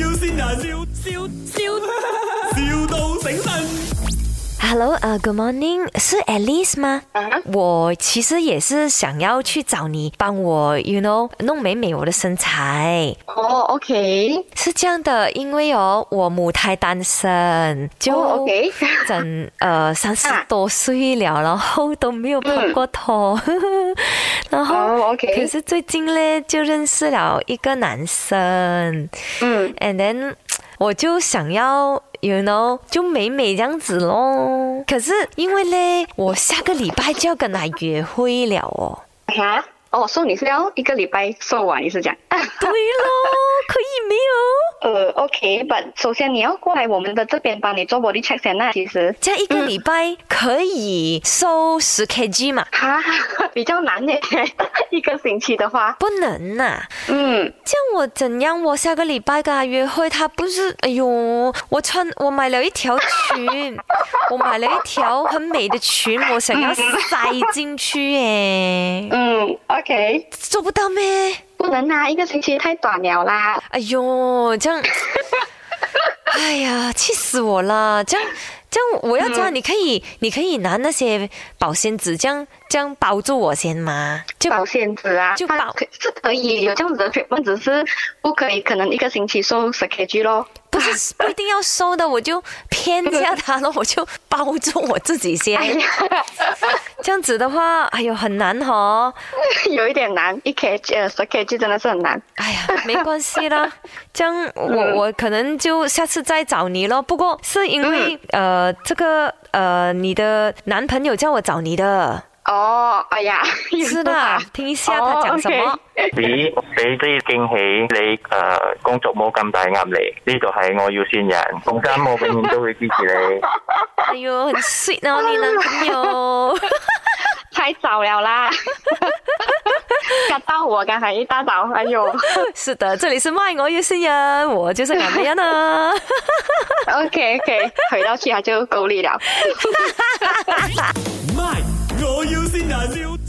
要先人，笑笑笑。Hello g o o d morning，是 Alice 吗？我其实也是想要去找你帮我，you know，弄美美我的身材。哦，OK，是这样的，因为哦，我母胎单身，就整 呃三十多岁了，然后都没有碰过头。呵，然后 OK，可是最近呢，就认识了一个男生。嗯，And then。我就想要，you know，就美美这样子咯。可是因为嘞，我下个礼拜就要跟他约会了哦。哦，送你是要一个礼拜送完，你是讲？对喽，可以没有？呃，OK 吧。首先你要过来我们的这边帮你做 body check 先啦。其实这样一个礼拜可以收十 KG 嘛？啊，比较难耶。一个星期的话不能呐。嗯，这样我怎样？我下个礼拜跟他约会，他不是？哎呦，我穿我买了一条裙，我买了一条很美的裙，我想要塞进去耶。嗯，o K 做不到咩？不能啊，一个星期太短了啦。哎呦，这样，哎呀，气死我了！这样，这样我要这样，你可以，你可以拿那些保鲜纸这样这样包住我先吗？就保鲜纸啊？就包是可以有这样子的，但只是不可以，可能一个星期收十 KG 咯。不是不一定要收的，我就 偏下他了，我就包住我自己先。这样子的话，哎呦，很难哦，有一点难，一 KG，二十 KG 真的是很难。哎呀，没关系啦，这样我我可能就下次再找你咯。不过是因为呃，这个呃，你的男朋友叫我找你的。哦，哎呀，是的，听一下他讲什么。你俾啲惊喜，你呃，工作冇咁大压力，呢度系我要先人，中间我永远都会支持你。哎呦，你说呢？你男朋友。太早了啦！吓到我，刚才一大早，哎呦！是的，这里是卖我也是人，我就是男人啊！OK OK，回到去他就狗理了。卖我也是人。